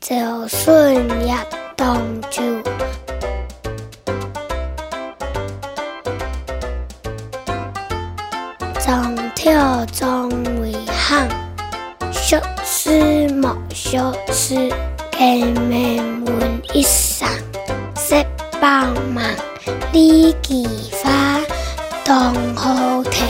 就算一冻住。纵跳纵会行，说书莫说书，见面换一声，十帮忙，李枝花，当好停。